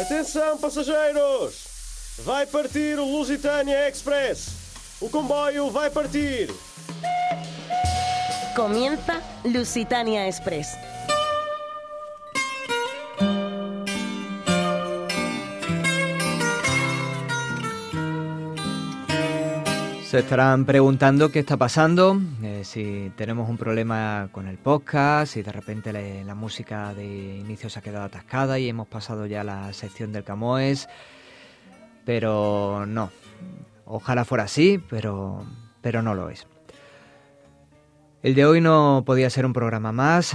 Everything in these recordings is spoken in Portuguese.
Atenção, passageiros! Vai partir o Lusitania Express. O comboio vai partir. Comienza Lusitania Express. Se estarán preguntando qué está pasando, eh, si tenemos un problema con el podcast, si de repente le- la música de inicio se ha quedado atascada y hemos pasado ya la sección del Camoes, pero no. Ojalá fuera así, pero, pero no lo es. El de hoy no podía ser un programa más,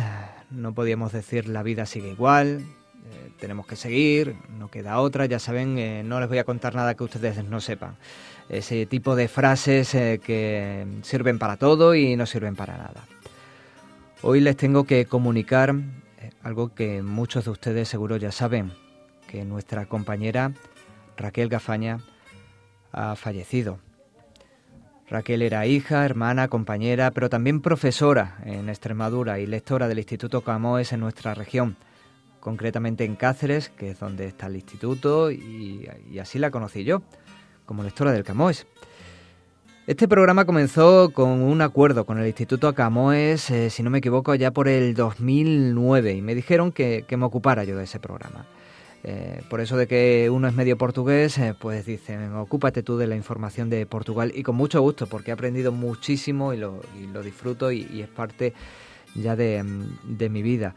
no podíamos decir la vida sigue igual, eh, tenemos que seguir, no queda otra, ya saben, eh, no les voy a contar nada que ustedes no sepan. Ese tipo de frases eh, que sirven para todo y no sirven para nada. Hoy les tengo que comunicar eh, algo que muchos de ustedes seguro ya saben, que nuestra compañera Raquel Gafaña ha fallecido. Raquel era hija, hermana, compañera, pero también profesora en Extremadura y lectora del Instituto Camoes en nuestra región, concretamente en Cáceres, que es donde está el instituto, y, y así la conocí yo, como lectora del Camoes. Este programa comenzó con un acuerdo con el Instituto Camoes, eh, si no me equivoco, ya por el 2009, y me dijeron que, me ocupara yo de ese programa. Eh, por eso de que uno es medio portugués, eh, pues dicen, ocúpate tú de la información de Portugal y con mucho gusto, porque he aprendido muchísimo y lo, disfruto y, es parte ya de, mm, de mi vida.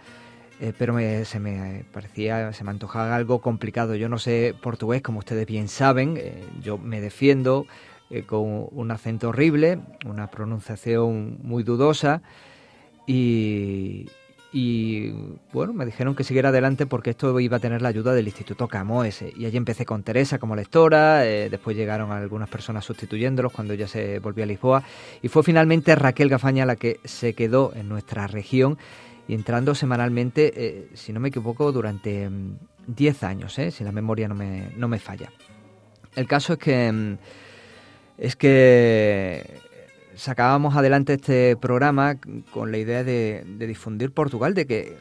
Eh, pero me- se me parecía, se me antojaba algo complicado. Yo no sé portugués, como ustedes bien saben, eh, yo me defiendo eh, con un acento horrible, una pronunciación muy dudosa y, bueno, me dijeron que siguiera adelante porque esto iba a tener la ayuda del Instituto Camoes. Y allí empecé con Teresa como lectora, después llegaron algunas personas sustituyéndolos cuando ella se volvió a Lisboa y fue finalmente Raquel Gafaña la que se quedó en nuestra región y entrando semanalmente, eh, si no me equivoco, durante mm, 10 años, eh, si la memoria no me, no me falla. El caso es que mm, es que sacábamos adelante este programa con la idea de, difundir Portugal, de que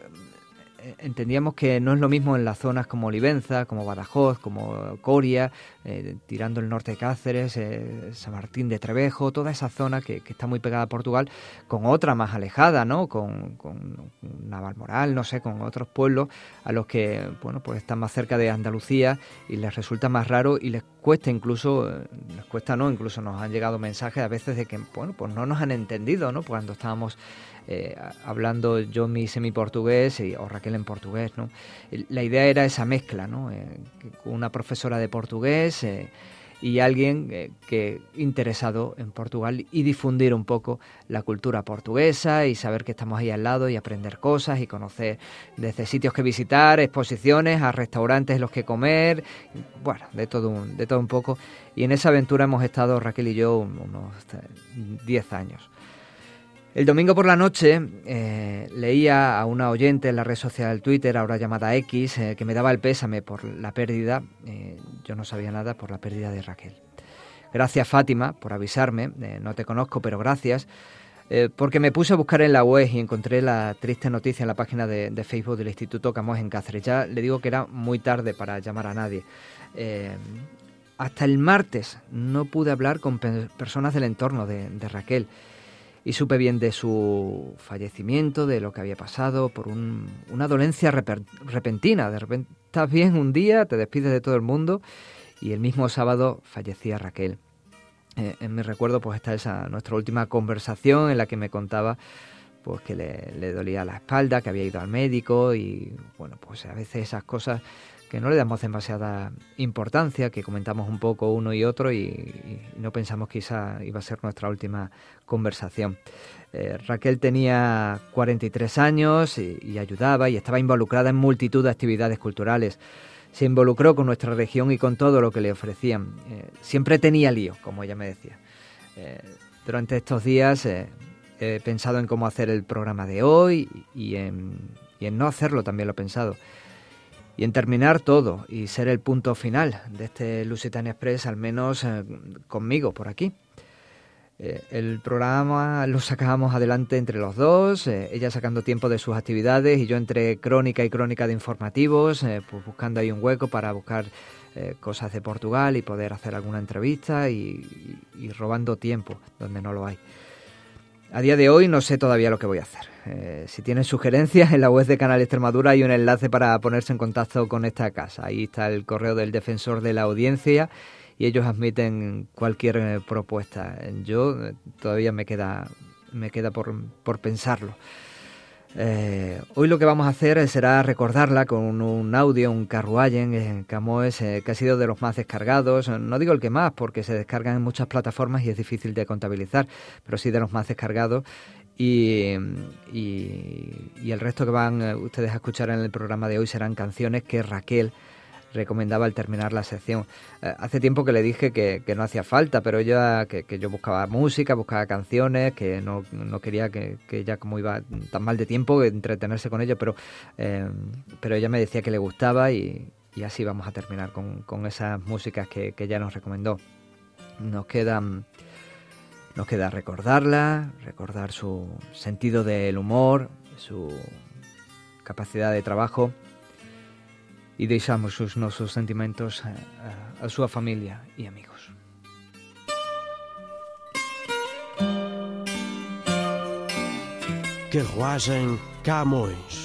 entendíamos que no es lo mismo en las zonas como Olivenza, como Badajoz, como Coria, eh, tirando el norte de Cáceres, eh, San Martín de Trevejo, toda esa zona que, que está muy pegada a Portugal, con otra más alejada, ¿no? Con, con Navalmoral, no sé, con otros pueblos a los que, bueno, pues están más cerca de Andalucía y les resulta más raro y les cuesta incluso, eh, les cuesta no, incluso nos han llegado mensajes a veces de que, bueno, pues no nos han entendido, ¿no? Cuando estábamos eh, hablando yo mi semi-portugués o Raquel en portugués, ¿no? El- La idea era esa mezcla, ¿no? Eh, una profesora de portugués eh, y alguien eh, que interesado en Portugal y difundir un poco la cultura portuguesa y saber que estamos ahí al lado y aprender cosas y conocer desde sitios que visitar, exposiciones, a restaurantes en los que comer, bueno, de todo un, de todo un poco. Y en esa aventura hemos estado Raquel y yo un- unos eh, 10 años. El domingo por la noche eh, leía a una oyente en la red social Twitter, ahora llamada X, eh, que me daba el pésame por la pérdida, eh, yo no sabía nada, por la pérdida de Raquel. Gracias Fátima por avisarme, no te conozco, pero gracias, porque me puse a buscar en la web y encontré la triste noticia en la página de, Facebook del Instituto Camoes en Cáceres. Ya le digo que era muy tarde para llamar a nadie. Hasta el martes no pude hablar con pe- personas del entorno de Raquel y supe bien de su fallecimiento, de lo que había pasado por un- una dolencia repentina. De repente estás bien un día, te despides de todo el mundo y el mismo sábado fallecía Raquel. Eh, en mi recuerdo pues está esa nuestra última conversación en la que me contaba pues que le, le dolía la espalda, que había ido al médico y bueno pues a veces esas cosas que no le damos demasiada importancia, que comentamos un poco uno y otro y, no pensamos que iba a ser nuestra última conversación. Eh, Raquel tenía 43 años y, ayudaba y estaba involucrada en multitud de actividades culturales. Se involucró con nuestra región y con todo lo que le ofrecían. Eh, siempre tenía lío, como ella me decía. Eh, durante estos días he pensado en cómo hacer el programa de hoy y en no hacerlo también lo he pensado. Y en terminar todo y ser el punto final de este Lusitania Express, al menos eh, conmigo por aquí. Eh, el programa lo sacábamos adelante entre los dos, eh, ella sacando tiempo de sus actividades y yo entre crónica y crónica de informativos, pues buscando ahí un hueco para buscar cosas de Portugal y poder hacer alguna entrevista y, robando tiempo donde no lo hay. A día de hoy no sé todavía lo que voy a hacer. Si tienen sugerencias, en la web de Canal Extremadura hay un enlace para ponerse en contacto con esta casa. Ahí está el correo del defensor de la audiencia y ellos admiten cualquier eh, propuesta. Yo eh, todavía me queda, me queda por, por pensarlo. Eh, hoy lo que vamos a hacer será recordarla con un audio, un carruayen, en Camoes, que ha sido de los más descargados. No digo el que más, porque se descargan en muchas plataformas y es difícil de contabilizar, pero sí de los más descargados. Y, y, el resto que van ustedes a escuchar en el programa de hoy serán canciones que Raquel recomendaba al terminar la sección. Eh, hace tiempo que le dije que, no hacía falta, pero ella, que, yo buscaba música, buscaba canciones, que no, quería que, ella, como iba tan mal de tiempo, entretenerse con ello, pero, eh, pero ella me decía que le gustaba y, así vamos a terminar con, esas músicas que, ella nos recomendó. Nos quedan... Nos queda recordarla, recordar su sentido del humor, su capacidad de trabajo y deixamos os nosos sentimentos a, a, a súa familia e amigos. Carruagem Camões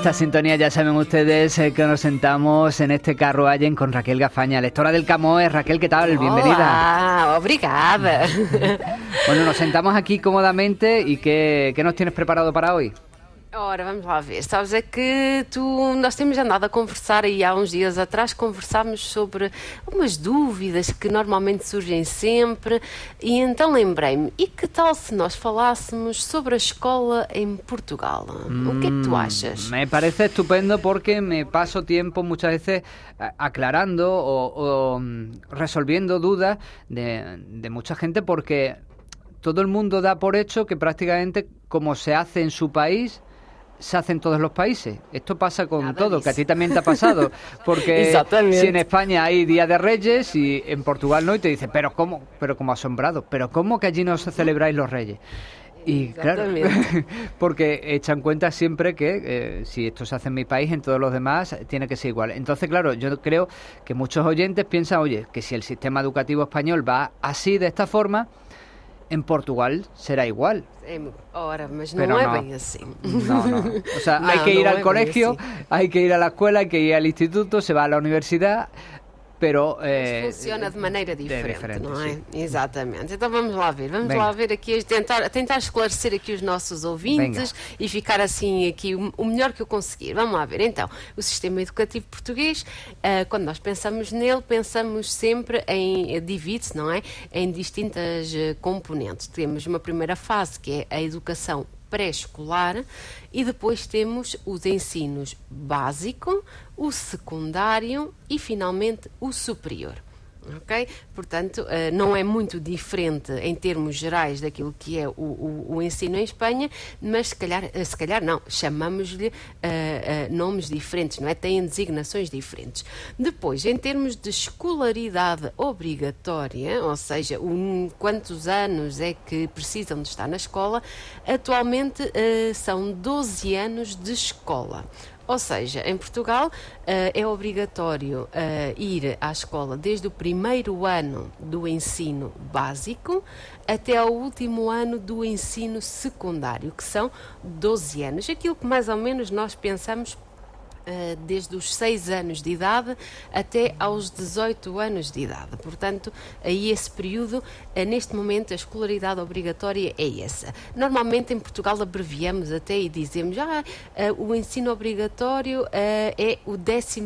esta sintonía ya saben ustedes eh, que nos sentamos en este carro allen con Raquel Gafaña, lectora del Camoes. Raquel, ¿qué tal? Bienvenida. Ah, obrigada. bueno, nos sentamos aquí cómodamente y ¿qué, ¿qué nos tienes preparado para hoy? Ora, vamos lá ver. Sabes, é que tu, nós temos andado a conversar e há uns dias atrás conversámos sobre umas dúvidas que normalmente surgem sempre e então lembrei-me, e que tal se nós falássemos sobre a escola em Portugal? o que é que tu hum, achas? Me parece estupendo porque me paso tempo muchas veces aclarando o, o resolviendo dudas de, de mucha gente porque todo el mundo da por hecho que prácticamente como se hace en su país, se hace en todos los países. Esto pasa con todo, que a ti también te ha pasado. Porque si en España hay Día de Reyes y en Portugal no, y te dice, pero ¿cómo? Pero como asombrado, pero ¿cómo que allí no se celebráis los Reyes? Y claro, porque echan cuenta siempre que eh, si esto se hace en mi país, en todos los demás, tiene que ser igual. Entonces, claro, yo creo que muchos oyentes piensan, oye, que si el sistema educativo español va así, de esta forma, en Portugal será igual. Ora, mas não é bem assim. No, no. O sea, hay que ir al colegio, hay que ir a la escuela, hay que ir al instituto, se va a la universidad, pero eh, funciona de maneira diferente, de diferente não é? Sim. Exatamente. Então vamos lá ver, vamos lá ver aqui, tentar, tentar esclarecer aqui os nossos ouvintes Venga. e ficar assim aqui o, o, melhor que eu conseguir. Vamos lá ver. Então, o sistema educativo português, uh, quando nós pensamos nele, pensamos sempre em eh, divide-se, não é? Em distintas uh, componentes. Temos uma primeira fase que é a educação pré-escolar e depois temos os ensinos básico, o secundário e finalmente o superior ok? Portanto, uh, não é muito diferente em termos gerais daquilo que é o, o, o ensino em Espanha, mas se calhar, uh, se calhar não, chamamos-lhe uh, nomes diferentes, não é? Têm designações diferentes. Depois, em termos de escolaridade obrigatória, ou seja, um, quantos anos é que precisam de estar na escola, atualmente são 12 anos de escola. Ou seja, em Portugal uh, é obrigatório uh, ir à escola desde o primeiro ano do ensino básico até ao último ano do ensino secundário, que são 12 anos. Aquilo que mais ou menos nós pensamos desde os 6 anos de idade até aos 18 anos de idade. Portanto, aí esse período, uh, neste momento, a escolaridade obrigatória é essa. Normalmente em Portugal abreviamos até e dizemos ah, uh, o ensino obrigatório é o 12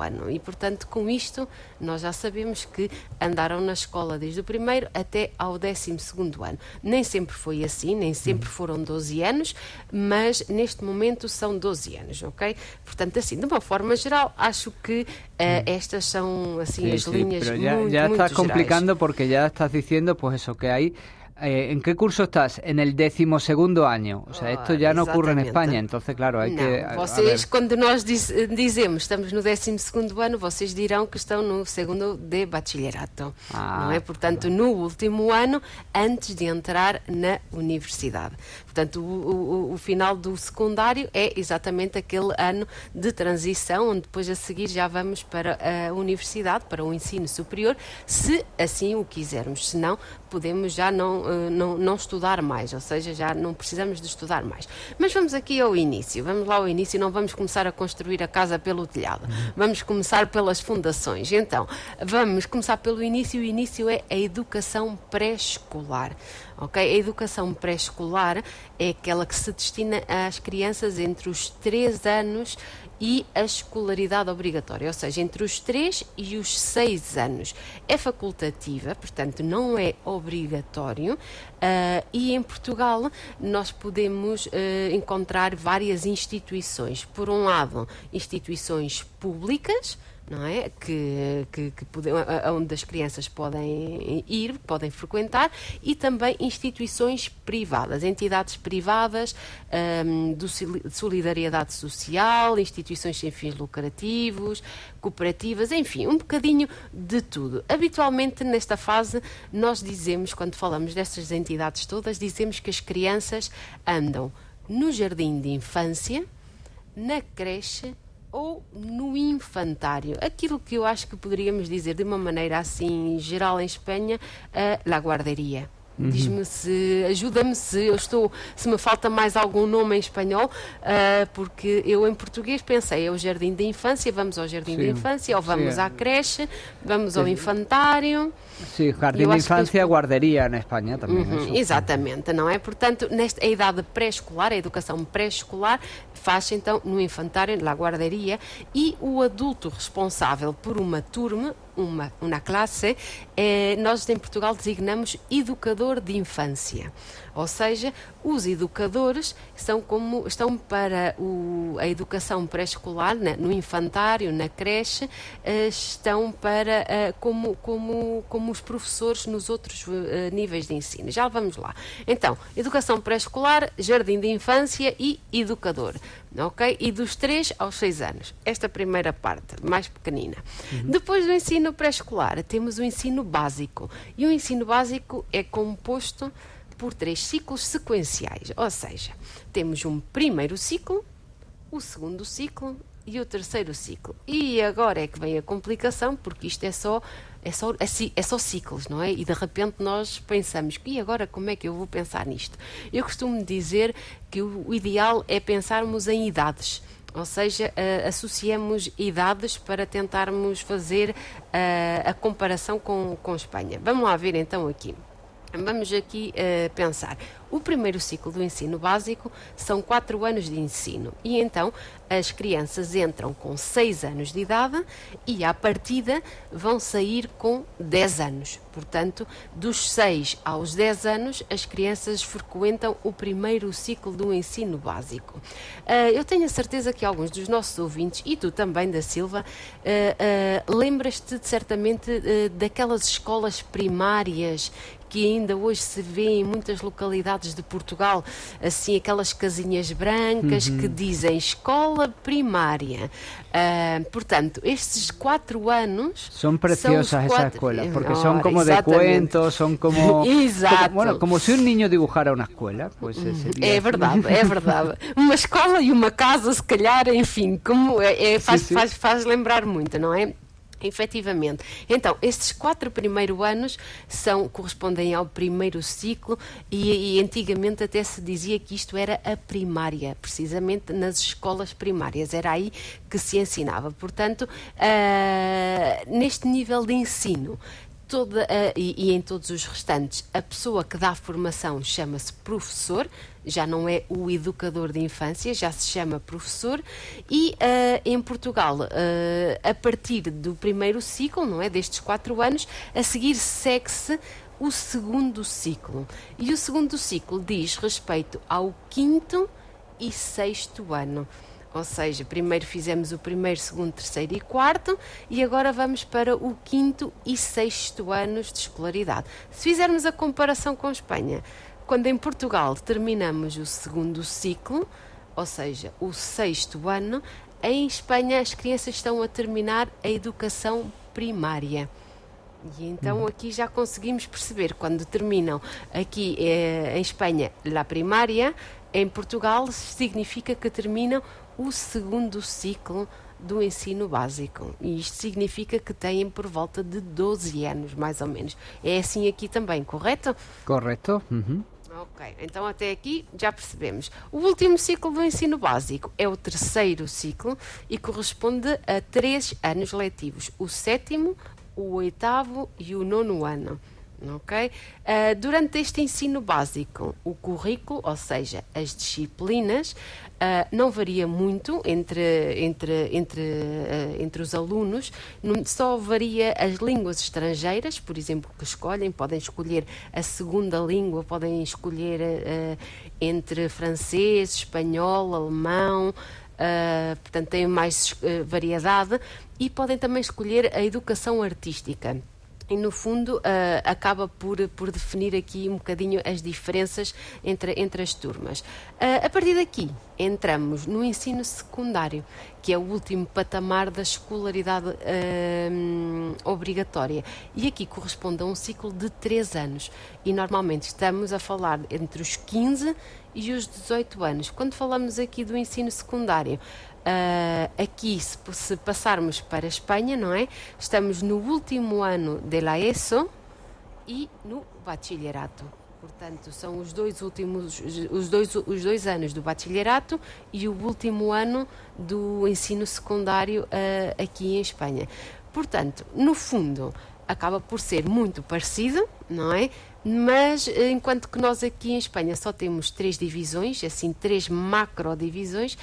ano e, portanto, com isto nós já sabemos que andaram na escola desde o primeiro até ao 12 ano. Nem sempre foi assim, nem sempre foram 12 anos, mas neste momento são 12 anos, ok? Portanto, assim, de uma forma geral, acho que uh, estas são assim sí, as sí, linhas pero ya, muito, ya estás complicando gerais. porque ya estás diciendo pues eso que hay Eh, ¿En qué curso estás? En el decimosegundo año. O sea, esto ya no ocurre en Espanha, entonces, claro, hay não, que... Vocês, quando nós diz, dizemos estamos no décimo segundo ano, vocês dirão que estão no segundo de bachillerato. Ah, não é? Portanto, no último ano, antes de entrar na universidade. Portanto, o, o, o, final do secundário é exatamente aquele ano de transição, onde depois a seguir já vamos para a universidade, para o ensino superior, se assim o quisermos. Se não, podemos já não, eh, não, não estudar mais, ou seja, já não precisamos de estudar mais. Mas vamos aqui ao início, vamos lá ao início, não vamos começar a construir a casa pelo telhado, vamos começar pelas fundações. Então, vamos começar pelo início, o início é a educação pré-escolar ok? A educação pré-escolar é aquela que se destina às crianças entre os 3 anos e a escolaridade obrigatória, ou seja, entre os 3 e os 6 anos. É facultativa, portanto, não é obrigatório, uh, e em Portugal nós podemos uh, encontrar várias instituições. Por um lado, instituições públicas não é? Que, que, que pode, onde as crianças podem ir, podem frequentar, e também instituições privadas, entidades privadas um, do, de solidariedade social, instituições sem fins lucrativos, cooperativas, enfim, um bocadinho de tudo. Habitualmente, nesta fase, nós dizemos, quando falamos destas entidades todas, dizemos que as crianças andam no jardim de infância, na creche ou no infantário. Aquilo que eu acho que poderíamos dizer de uma maneira assim geral em Espanha, a la. Uhum. Diz-me se, ajuda-me se eu estou, se me falta mais algum nome em espanhol, uh, porque eu em português pensei, é o jardim da infância, vamos ao jardim da infância, ou vamos Sim. à creche, vamos Sim. ao infantário. Sim, jardim de infância, que... guarderia na Espanha também. Uhum, exatamente, não é? Portanto, nesta a idade pré-escolar, a educação pré-escolar, faz então no infantário, na guarderia, e o adulto responsável por uma turma uma, uma classe, eh, nós em Portugal designamos educador de infância. Ou seja, os educadores são como, estão para o, a educação pré-escolar, no infantário, na creche, eh, estão para eh, como, como, como os professores nos outros eh, níveis de ensino. Já vamos lá. Então, educação pré-escolar, jardim de infância e educador. Ok? E dos 3 aos 6 anos. Esta primeira parte, mais pequenina. Uhum. Depois do ensino pré-escolar, temos o ensino básico. E o ensino básico é composto por três ciclos sequenciais, ou seja, temos um primeiro ciclo, o segundo ciclo e o terceiro ciclo. E agora é que vem a complicação, porque isto é só é só, é, é só ciclos, não é? E de repente nós pensamos, e agora como é que eu vou pensar nisto? Eu costumo dizer que o, ideal é pensarmos em idades. Ou seja, uh, associamos idades para tentarmos fazer uh, a comparação com, com Espanha. Vamos lá ver então aqui. Vamos aqui uh, pensar. O primeiro ciclo do ensino básico são quatro anos de ensino e então as crianças entram com seis anos de idade e à partida vão sair com 10 anos. Portanto, dos 6 aos 10 anos, as crianças frequentam o primeiro ciclo do ensino básico. Uh, eu tenho a certeza que alguns dos nossos ouvintes, e tu também, da Silva, uh, uh, lembras-te certamente daquelas escolas primárias que ainda hoje se vê em muitas localidades de Portugal, assim aquelas casinhas brancas uhum. que dizem escola primária. Uh, portanto, estes quatro anos são preciosas são quatro... escolas, porque Ora, são como exatamente. de cuentos, são como, Exato. como bueno, como se um niño dibujara uma escola, pues É verdade, é verdade. uma escola e uma casa, se calhar, enfim, como é, é faz, sim, sim. Faz, faz lembrar muito, não é? Efetivamente. Então, estes quatro primeiros anos são, correspondem ao primeiro ciclo e, e, antigamente até se dizia que isto era a primária, precisamente nas escolas primárias, era aí que se ensinava. Portanto, uh, neste nível de ensino, toda a, e, e, em todos os restantes, a pessoa que dá formação chama-se professor, já não é o educador de infância, já se chama professor, e uh, em Portugal, uh, a partir do primeiro ciclo, não é, destes quatro anos, a seguir segue-se o segundo ciclo. E o segundo ciclo diz respeito ao quinto e sexto ano. Ou seja, primeiro fizemos o primeiro, segundo, terceiro e quarto e agora vamos para o quinto e sexto anos de escolaridade. Se fizermos a comparação com Espanha, quando em Portugal terminamos o segundo ciclo, ou seja, o sexto ano, em Espanha as crianças estão a terminar a educação primária. E então uhum. aqui já conseguimos perceber quando terminam aqui eh, em Espanha a primária, em Portugal significa que terminam o segundo ciclo do ensino básico. E isto significa que têm por volta de 12 anos, mais ou menos. É assim aqui também, correto? Correto. Uhum. Ok, então até aqui já percebemos. O último ciclo do ensino básico é o terceiro ciclo e corresponde a três anos letivos: o sétimo, o oitavo e o nono ano. Ok? Uh, durante este ensino básico, o currículo, ou seja, as disciplinas, uh, não varia muito entre, entre, entre, uh, entre os alunos, só varia as línguas estrangeiras, por exemplo, que escolhem, podem escolher a segunda língua, podem escolher entre francês, espanhol, alemão. portanto, têm mais variedade e podem também escolher a educação artística e no fundo uh, acaba por, por definir aqui um bocadinho as diferenças entre, entre as turmas. Uh, a partir daqui entramos no ensino secundário, que é o último patamar da escolaridade uh, obrigatória. E aqui corresponde a um ciclo de 3 anos. E normalmente estamos a falar entre os 15 e os 18 anos. Quando falamos aqui do ensino secundário, Uh, aqui, se, se, passarmos para a Espanha, não é? Estamos no último ano de la ESO e no bachillerato. Portanto, são os dois últimos, os dois, os dois anos do bachillerato e o último ano do ensino secundário uh, aqui em Espanha. Portanto, no fundo, acaba por ser muito parecido, não é? Mas enquanto que nós aqui em Espanha só temos três divisões, assim, três macro divisões,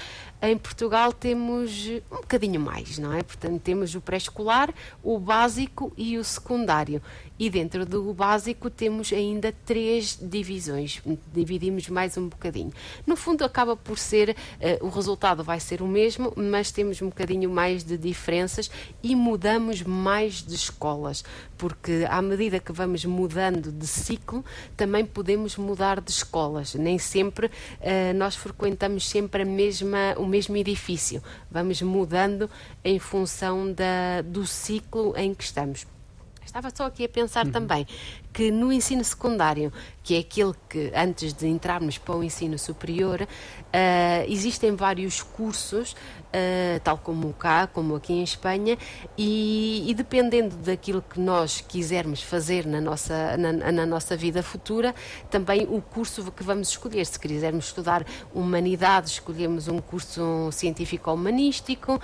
em Portugal temos um bocadinho mais, não é? Portanto, temos o pré-escolar, o básico e o secundário. E dentro do básico temos ainda três divisões. Dividimos mais um bocadinho. No fundo, acaba por ser, uh, o resultado vai ser o mesmo, mas temos um bocadinho mais de diferenças e mudamos mais de escolas. Porque à medida que vamos mudando de ciclo, também podemos mudar de escolas. Nem sempre uh, nós frequentamos sempre a mesma, o mesmo edifício. Vamos mudando em função da, do ciclo em que estamos. Estava só aqui a pensar uhum. também que no ensino secundário, que é aquele que antes de entrarmos para o ensino superior, uh, existem vários cursos uh, tal como cá, como aqui em Espanha, e, e, dependendo daquilo que nós quisermos fazer na nossa, na, na, nossa vida futura, também o curso que vamos escolher. Se quisermos estudar humanidades, escolhemos um curso científico-humanístico, uh,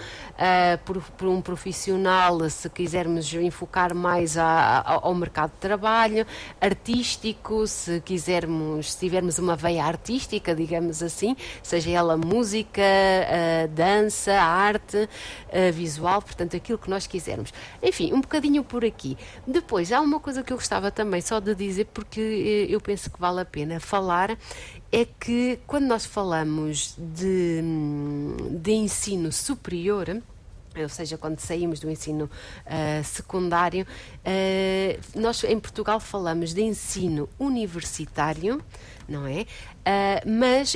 por, por, um profissional, se quisermos enfocar mais a, a, ao mercado de trabalho, artístico, se quisermos, se tivermos uma veia artística, digamos assim, seja ela música, uh, dança, arte a visual, portanto, aquilo que nós quisermos. Enfim, um bocadinho por aqui. Depois, há uma coisa que eu gostava também só de dizer, porque eh, eu penso que vale a pena falar, é que quando nós falamos de, de ensino superior, ou seja, quando saímos do ensino uh, secundário, uh, nós em Portugal falamos de ensino universitário, não é? Uh, mas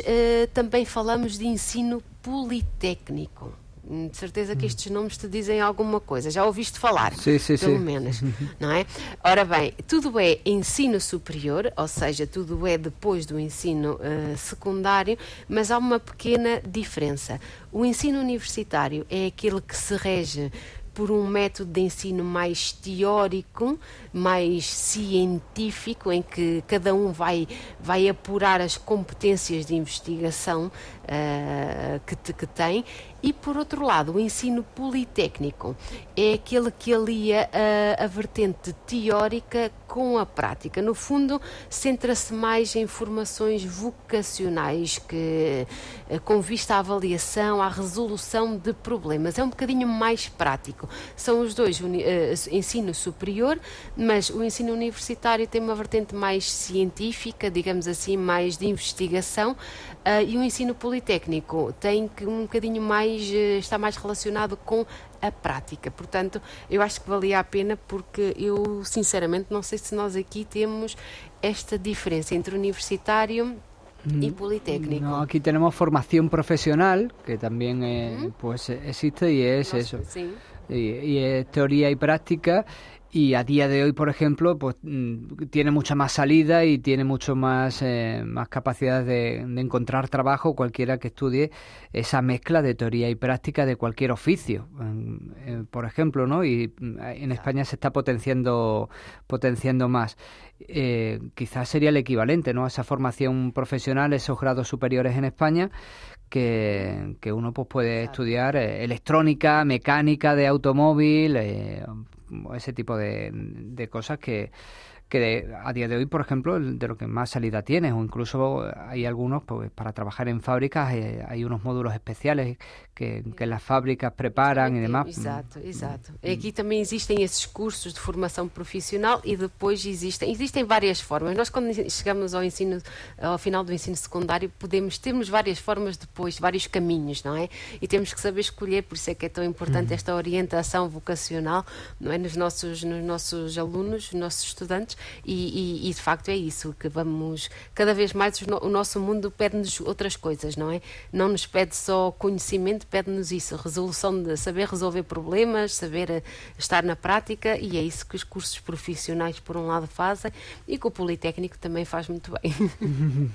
também falamos de ensino politécnico. Hum, de certeza que estes nomes te dizem alguma coisa. Já ouviste falar, sim, sim, pelo sim. menos, não é? Ora bem, tudo é ensino superior, ou seja, tudo é depois do ensino uh, secundário, mas há uma pequena diferença. O ensino universitário é aquele que se rege por um método de ensino mais teórico, mais científico, em que cada um vai, vai apurar as competências de investigação uh, que, te, que tem, e por outro lado, o ensino politécnico é aquele que alia a, a vertente teórica com a prática. No fundo, centra-se mais em formações vocacionais que, eh, com vista à avaliação, à resolução de problemas. É um bocadinho mais prático. São os dois uh, ensino superior, mas o ensino universitário tem uma vertente mais científica, digamos assim, mais de investigação, Uh, e o ensino politécnico tem que um bocadinho mais, uh, está mais relacionado com a prática. Portanto, eu acho que valia a pena porque eu, sinceramente, não sei se nós aqui temos esta diferença entre universitário y mm, politécnico. No, aquí tenemos formación profesional, que también eh, pues existe y es eso. Sí. Y, y, es teoría y práctica y a día de hoy, por ejemplo, pues mm, tiene mucha más salida y tiene mucho más, eh, más capacidad de, encontrar trabajo cualquiera que estudie esa mezcla de teoría y práctica de cualquier oficio, eh, por ejemplo, ¿no? Y mm, en España se está potenciando, potenciando más. Eh, quizás sería el equivalente, ¿no? A esa formación profesional, esos grados superiores en España, que, que uno pues puede estudiar electrónica, mecánica de automóvil, ese tipo de, de cosas que, que a día de hoy, por ejemplo, de lo que más salida tiene, o incluso hay algunos, pues para trabajar en fábricas eh, hay unos módulos especiales que, que las fábricas preparam e demais. Exato, exato. Aqui também existem esses cursos de formação profissional e depois existem, existem várias formas. Nós quando chegamos ao ensino, ao final do ensino secundário, podemos temos várias formas depois, vários caminhos, não é? E temos que saber escolher, por isso é que é tão importante uhum. esta orientação vocacional, não é, nos nossos nos nossos alunos, nos nossos estudantes e, e, e, de facto é isso que vamos cada vez mais o nosso mundo pede-nos outras coisas não é? Não nos pede só conhecimento pede-nos isso resolução de saber resolver problemas saber eh, estar na prática e é isso que os cursos profissionais por um lado fazem e que o Politécnico também faz muito bem.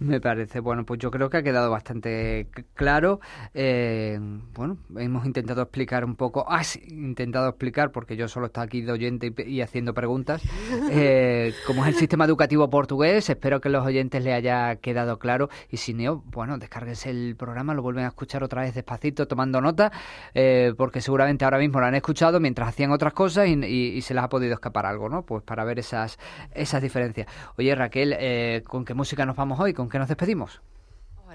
Me parece bueno pues yo creo que ha quedado bastante claro. Eh, bueno hemos intentado explicar un poco has intentado explicar porque yo solo estaba aquí de oyente y, y haciendo preguntas eh, como es el sistema educativo portugués. Espero que los oyentes le haya quedado claro. Y si no, bueno, descarguense el programa, lo vuelven a escuchar otra vez despacito, tomando nota, eh, porque seguramente ahora mismo lo han escuchado mientras hacían otras cosas y, se les ha podido escapar algo, ¿no? Pues para ver esas, esas diferencias. Oye, Raquel, eh, ¿con qué música nos vamos hoy? ¿Con qué nos despedimos?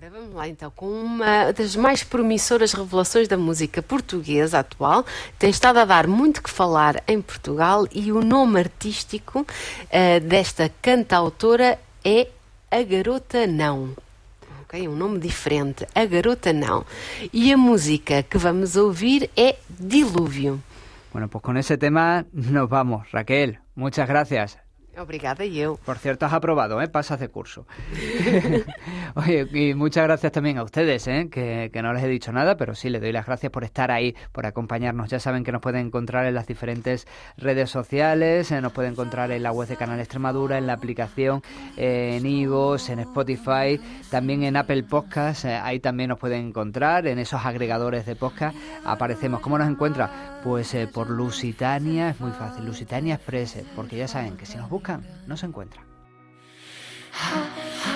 Ora, vamos lá então, com uma das mais promissoras revelações da música portuguesa atual. Tem estado a dar muito que falar em Portugal e o nome artístico uh, desta cantautora é A Garota Não. Ok, um nome diferente, A Garota Não. E a música que vamos ouvir é Dilúvio. Bueno, pues con ese tema nos vamos. Raquel, muchas gracias. Obrigada yo. Por cierto, has aprobado, ¿eh? Pasas de curso. Oye, y muchas gracias también a ustedes, ¿eh? Que, que, no les he dicho nada, pero sí, les doy las gracias por estar ahí, por acompañarnos. Ya saben que nos pueden encontrar en las diferentes redes sociales, eh, nos pueden encontrar en la web de Canal Extremadura, en la aplicación, eh, en Ivos, en Spotify, también en Apple Podcast, eh, ahí también nos pueden encontrar, en esos agregadores de podcast aparecemos. ¿Cómo nos encuentra? Pues por Lusitania, es muy fácil, Lusitania Express, porque ya saben que si nos buscan no se encuentra.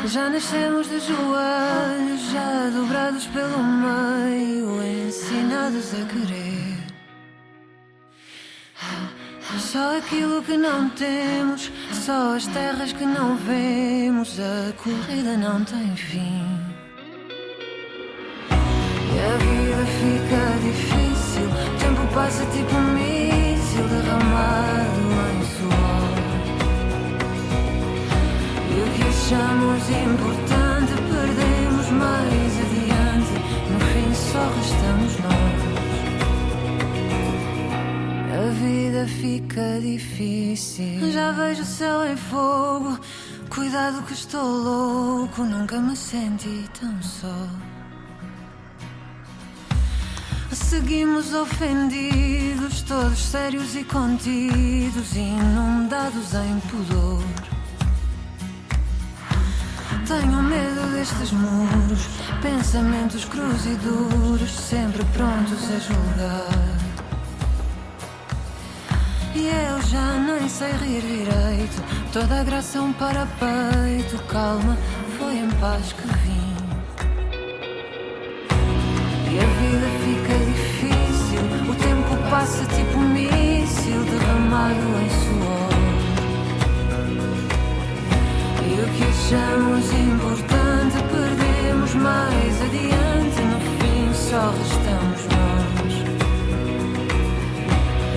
Já nascemos de joelhos, já dobrados pelo meio, ensinados a querer. Só aquilo que não temos, só as terras que não vemos, a corrida não tem fim. E a vida fica difícil, passa tipo um míssil derramado em suor. E o que achamos importante perdemos mais adiante. No fim só restamos nós. A vida fica difícil. Já vejo o céu em fogo. Cuidado que estou louco. Nunca me senti tão só. Seguimos ofendidos, todos sérios e contidos, inundados em pudor. Tenho medo destes muros, pensamentos cruz e duros, sempre prontos a julgar. E eu já nem sei rir direito. Toda a graça é um parapeito. Calma, foi em paz que vim. E a vida fica difícil. Passa tipo um míssil derramado em suor. E o que achamos importante perdemos mais adiante. No fim só restamos nós.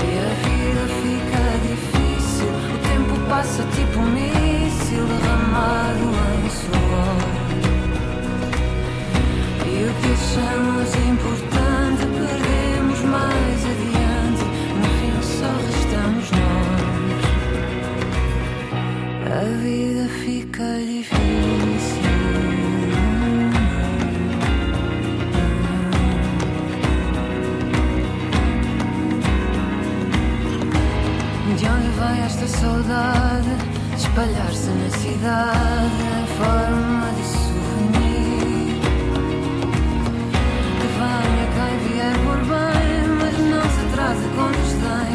E a vida fica difícil. O tempo passa tipo um míssil derramado em suor. E o que achamos importante perdemos mais A vida fica difícil. De onde vem esta saudade? Espalhar-se na cidade em forma de souvenir. Que venha quem vier por bem, mas não se atrase com desdém.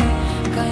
Quem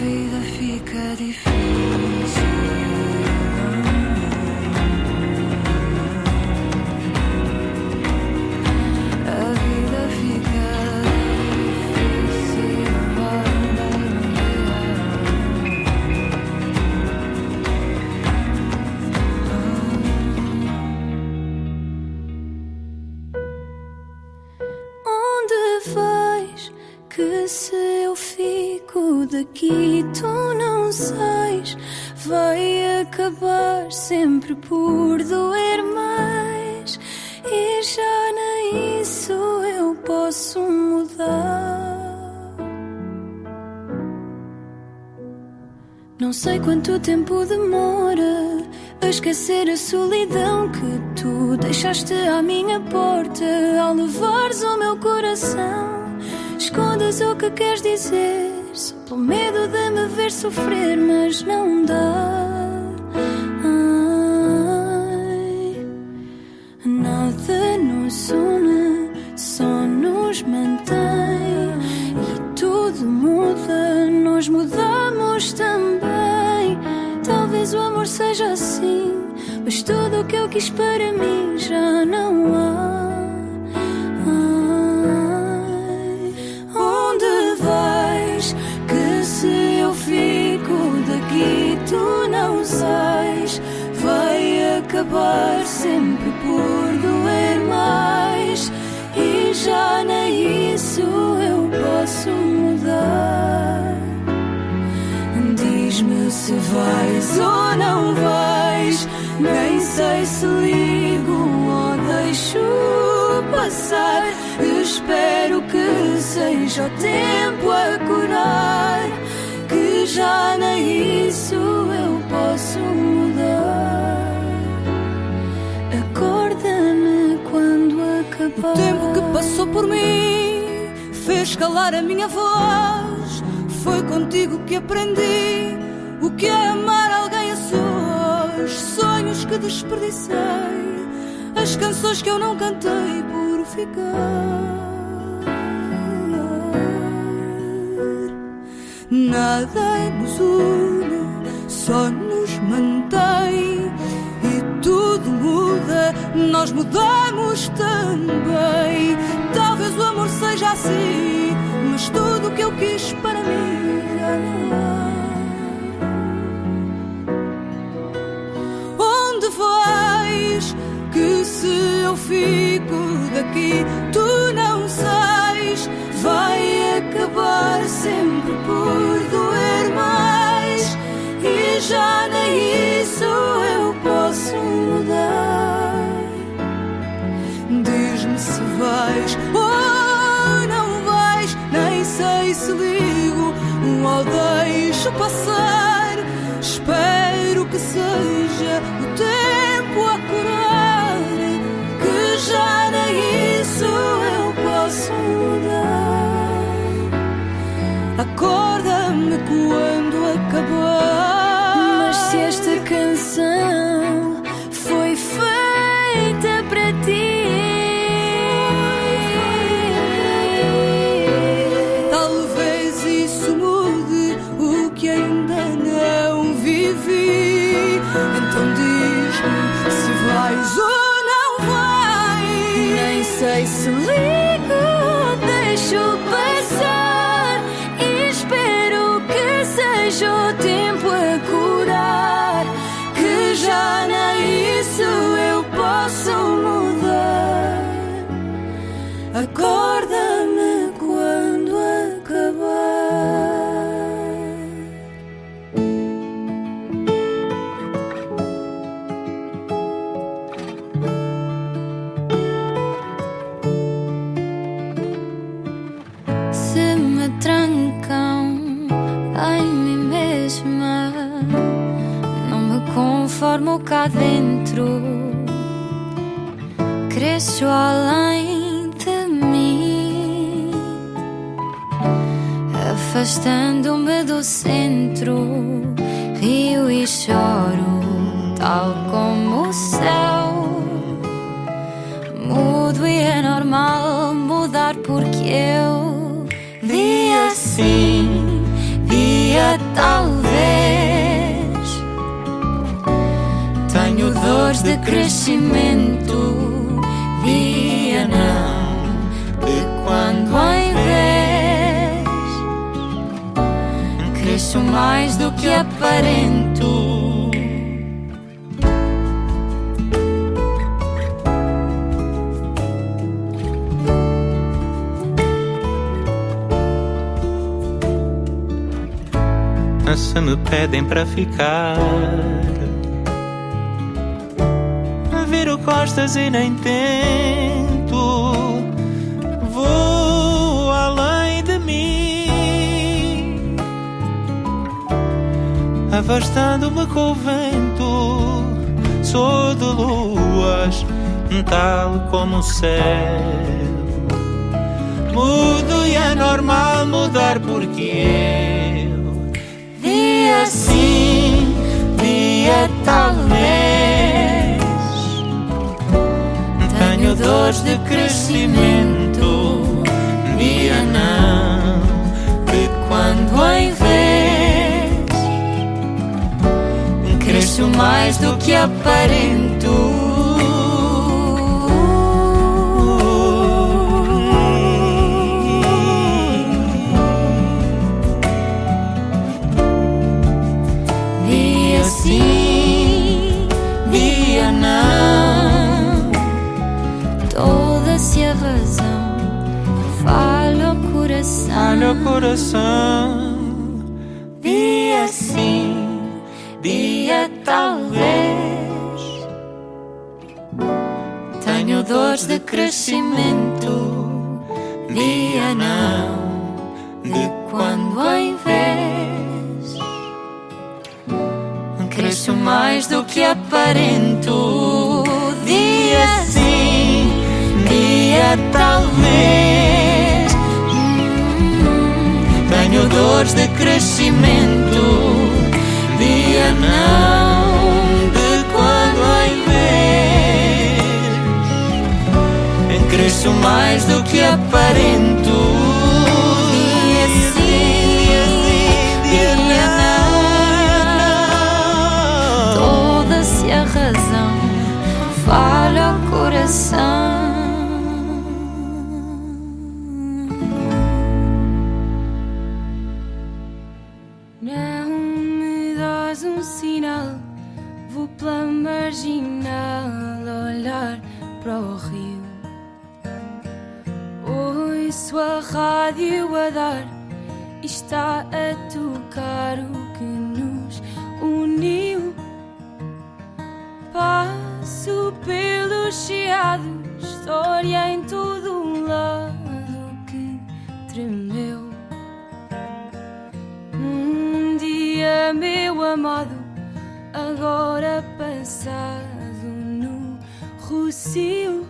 vida fica difícil. A vida fica difícil. Onde vais? Que se eu fico daqui, tu não sais. Vai acabar sempre por doer mais. E já nem isso eu posso mudar. Não sei quanto tempo demora a esquecer a solidão que tu deixaste à minha porta ao levares o meu coração. Escondes o que queres dizer, medo de me ver sofrer, mas não dá. Ai, nada nos une, só nos mantém. E tudo muda, nós mudamos também. Talvez o amor seja assim, mas tudo o que eu quis para mim já não há. Acabar sempre por doer mais. E já nem isso eu posso mudar. Diz-me se vais ou não vais. Nem sei se ligo ou deixo passar. Espero que seja o tempo a curar. Que já O tempo que passou por mim fez calar a minha voz. Foi contigo que aprendi o que é amar alguém a sós. Sonhos que desperdicei, as canções que eu não cantei por ficar. Nada nos une, só nos mantém. Nós mudamos também. Talvez o amor seja assim, mas tudo o que eu quis para mim já não há. Onde vais? Que se eu fico daqui. Tu não sais, vai acabar sempre por doer mais. E já nem isso eu posso mudar. Se vais ou não vais, nem sei se ligo ou deixo passar. Espero que seja o tempo a curar, que já nem isso eu posso mudar. Acorda-me quando acabar. Aparento. Se me pedem para ficar, viro costas e nem tento. Afastando-me com o vento. Sou de luas, tal como o céu. Mudo e é normal mudar porque eu Dia sim, dia talvez. Tenho dores de crescimento, dia não, de quando em vez cresço mais do que aparento. Dia sim, dia não. Toda-se a razão, fala o coração. Olha o coração. Dia sim, dia talvez. Tenho dores de crescimento, dia não, de quando em vez cresço mais do que aparento. Dia sim, dia talvez. Tenho dores de crescimento, dia não, de quando em vez cresço mais do que aparento. Não. Toda-se a razão, fala o coração. Ouço a rádio a dar e está a tocar o que nos uniu. Passo pelos chiados, história em todo um lado que tremeu. Um dia, meu amado, agora passado no Rocio.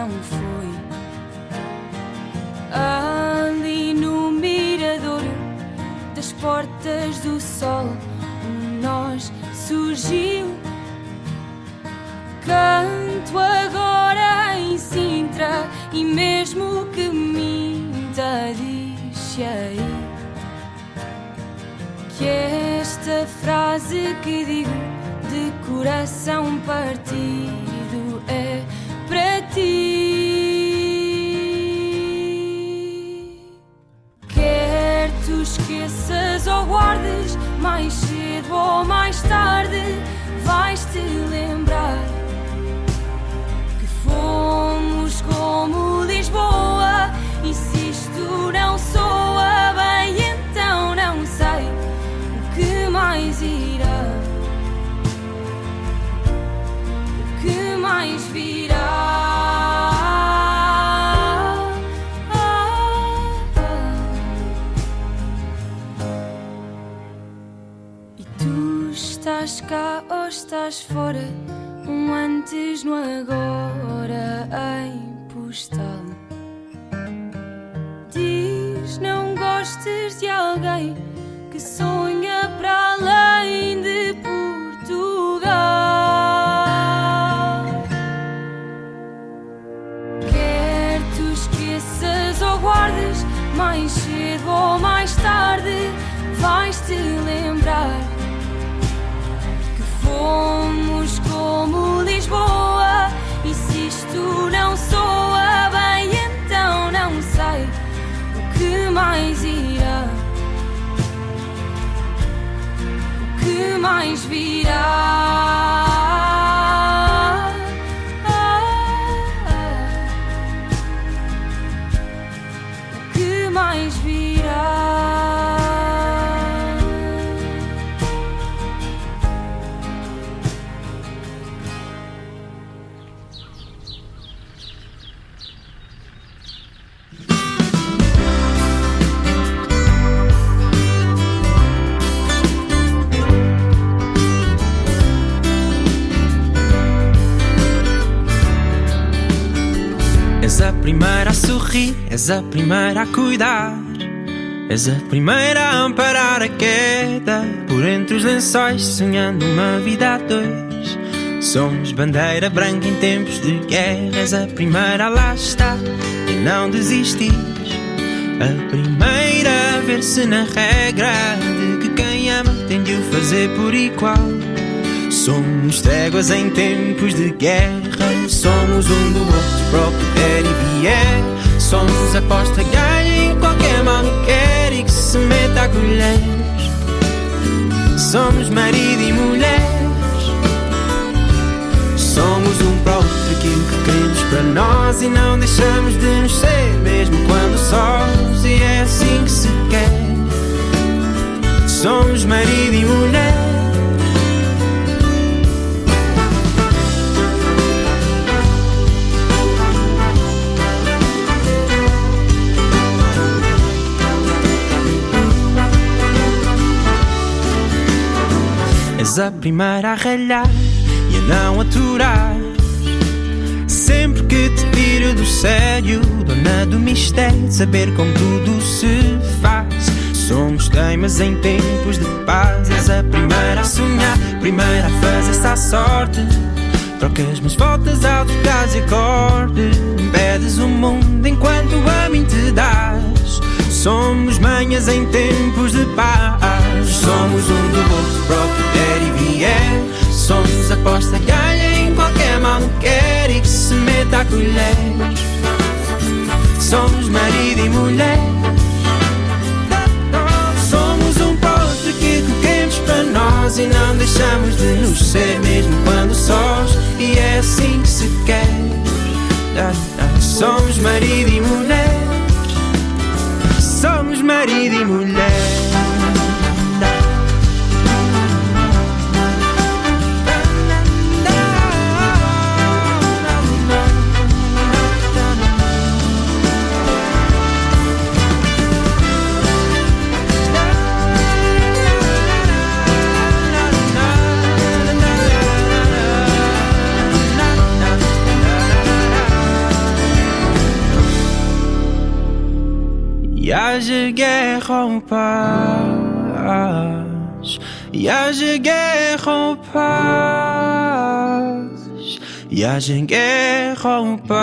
Não foi. Ali no mirador das portas do sol, um nós surgiu. Canto agora em Sintra e mesmo que minta, diz aí que esta frase que digo de coração partido é para ti. Esqueças ou guardes, mais cedo ou mais tarde vais te lembrar no agora sorrir, és a primeira a cuidar. És a primeira a amparar a queda por entre os lençóis, sonhando uma vida a dois. Somos bandeira branca em tempos de guerra. És a primeira a lá estar e não desistir. A primeira a ver-se na regra de que quem ama tem de o fazer por igual. Somos tréguas em tempos de guerra. Somos um do outro para o que der e vier. Somos aposta ganha em qualquer mal que quer e que se meta a colheres. Somos marido e mulheres. Somos um para outro aquilo que queremos para nós e não deixamos de nos ser, mesmo quando sós. E é assim que se quer. Somos marido e mulher. És a primeira a ralhar e a não aturar. Sempre que te tiro do sério, dona do mistério, de saber como tudo se faz. Somos temas em tempos de paz. És a primeira a sonhar, primeira a fazer-se à sorte. Trocas mas voltas ao trocares acorde. Impedes o mundo enquanto a mim te dás. Somos manhas em tempos de paz. Somos um do outro para o que der e vier. Somos aposta ganha em qualquer mal que quer e que se meta a colher. Somos marido e mulher. Somos um posto que coquemos para nós e não deixamos de nos ser, mesmo quando sós. E é assim que se quer. Somos marido e mulher. Somos marido e mulher. Haja guerra ou paz. E haja guerra ou paz. E haja guerra ou paz.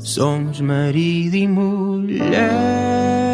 Somos marido e mulher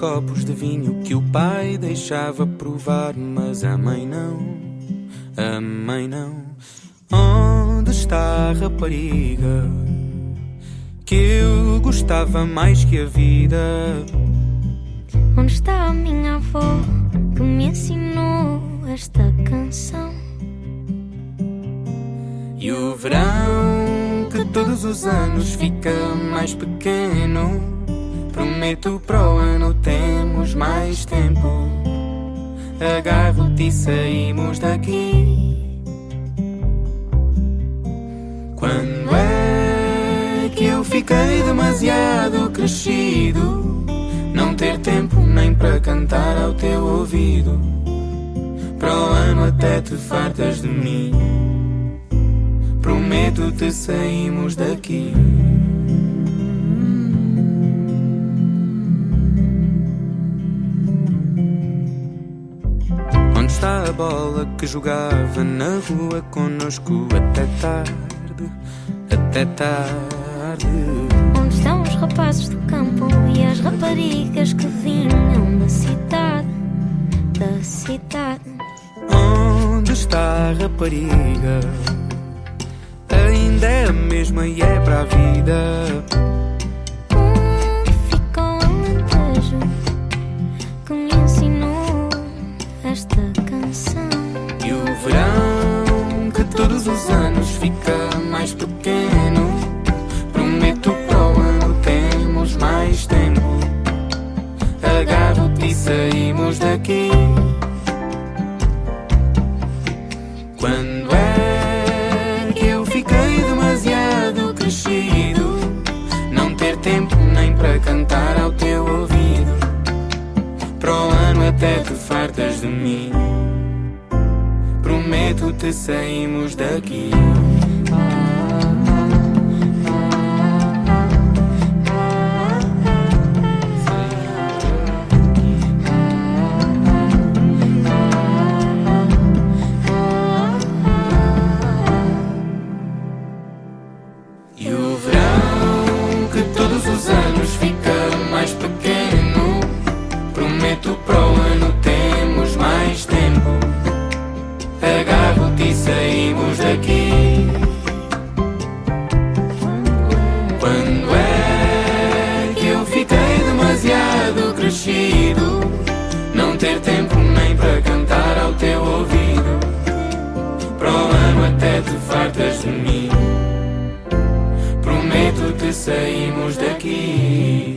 copos de vinho que o pai deixava provar, mas a mãe não? A mãe não. Onde está a rapariga que eu gostava mais que a vida? Onde está a minha avó que me ensinou esta canção? E o verão que todos os anos fica mais pequeno. Prometo para o ano temos mais tempo. Agarro-te e saímos daqui. Quando é que eu fiquei demasiado crescido? Não ter tempo nem para cantar ao teu ouvido. Para o ano até te fartas de mim. Prometo-te saímos daqui. Está a bola que jogava na rua conosco até tarde? Até tarde. Onde estão os rapazes do campo e as raparigas que vinham da cidade? Da cidade. Onde está a rapariga? Ainda é a mesma e é para a vida. Fica mais pequeno. Prometo para o ano temos mais tempo. Agarro-te e saímos daqui. Quando é que eu fiquei demasiado crescido? Não ter tempo nem para cantar ao teu ouvido. Para o ano até te fartas de mim. Prometo-te saímos daqui. Saímos daqui.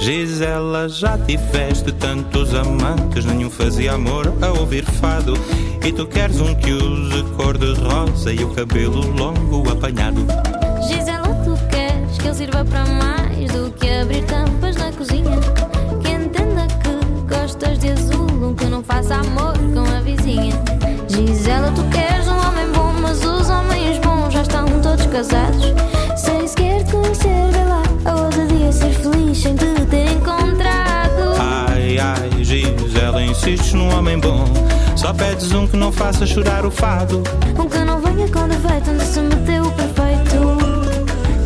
Gisela, já tiveste tantos amantes, nenhum fazia amor a ouvir fado. E tu queres um que use cor de rosa e o cabelo longo apanhado. Gisela, tu queres que eu sirva para mais do que abrir tampas na cozinha? Que entenda que gostas de azul, um que não faça amor com a vizinha. Gisela, tu queres um homem bom, mas os homens bons já estão todos casados. Sem sequer te conhecer, vê lá, a ousadia é ser feliz sem te ter encontrado. Ai, ai, Gisela, insistes num homem bom. Só pedes um que não faça chorar o fado. Um que não venha com defeito, onde se meteu o perfeito.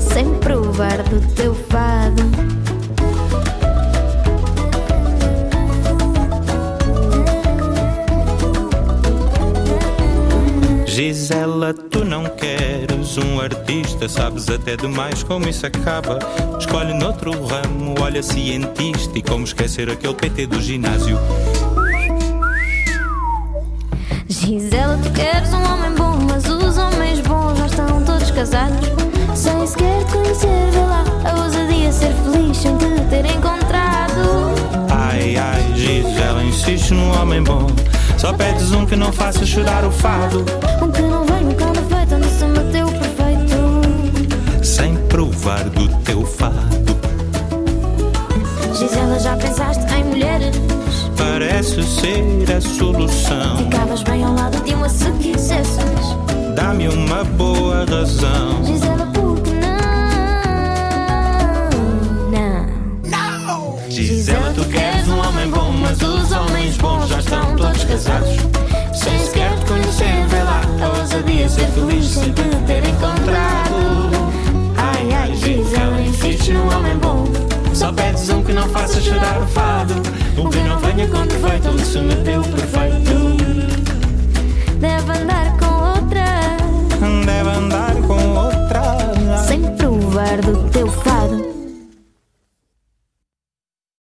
Sem provar do teu fado. Gisela, tu não queres um artista, sabes até demais como isso acaba. Escolhe noutro ramo, olha cientista e como esquecer aquele PT do ginásio. Gisela, tu queres um homem bom, mas os homens bons já estão todos casados. Sem sequer te conhecer, vê lá, a ousadia ser feliz sem te ter encontrado. Ai, ai, Gisela, insiste num homem bom. Só pedes um que não faça chorar o fado. Um que não venha com defeito, onde se meteu perfeito. Sem provar do teu fado. Gisela, já pensaste em mulheres? Parece ser a solução. Ficavas bem ao lado de uma se quisesses. Dá-me uma boa razão. Gisela, por que não? Não. Gisela, tu queres um homem bom, mas os homens bons já estão todos casados. Sem sequer te conhecer, vê lá a ousadia ser feliz sem te ter encontrado. Ai, ai, Gisela, insiste no homem bom. Só pedes um que não faça chorar o fado. O que não venha com defeito, isso me deu perfeito. Deve andar com outra. Deve andar com outra. Sem provar do teu fado.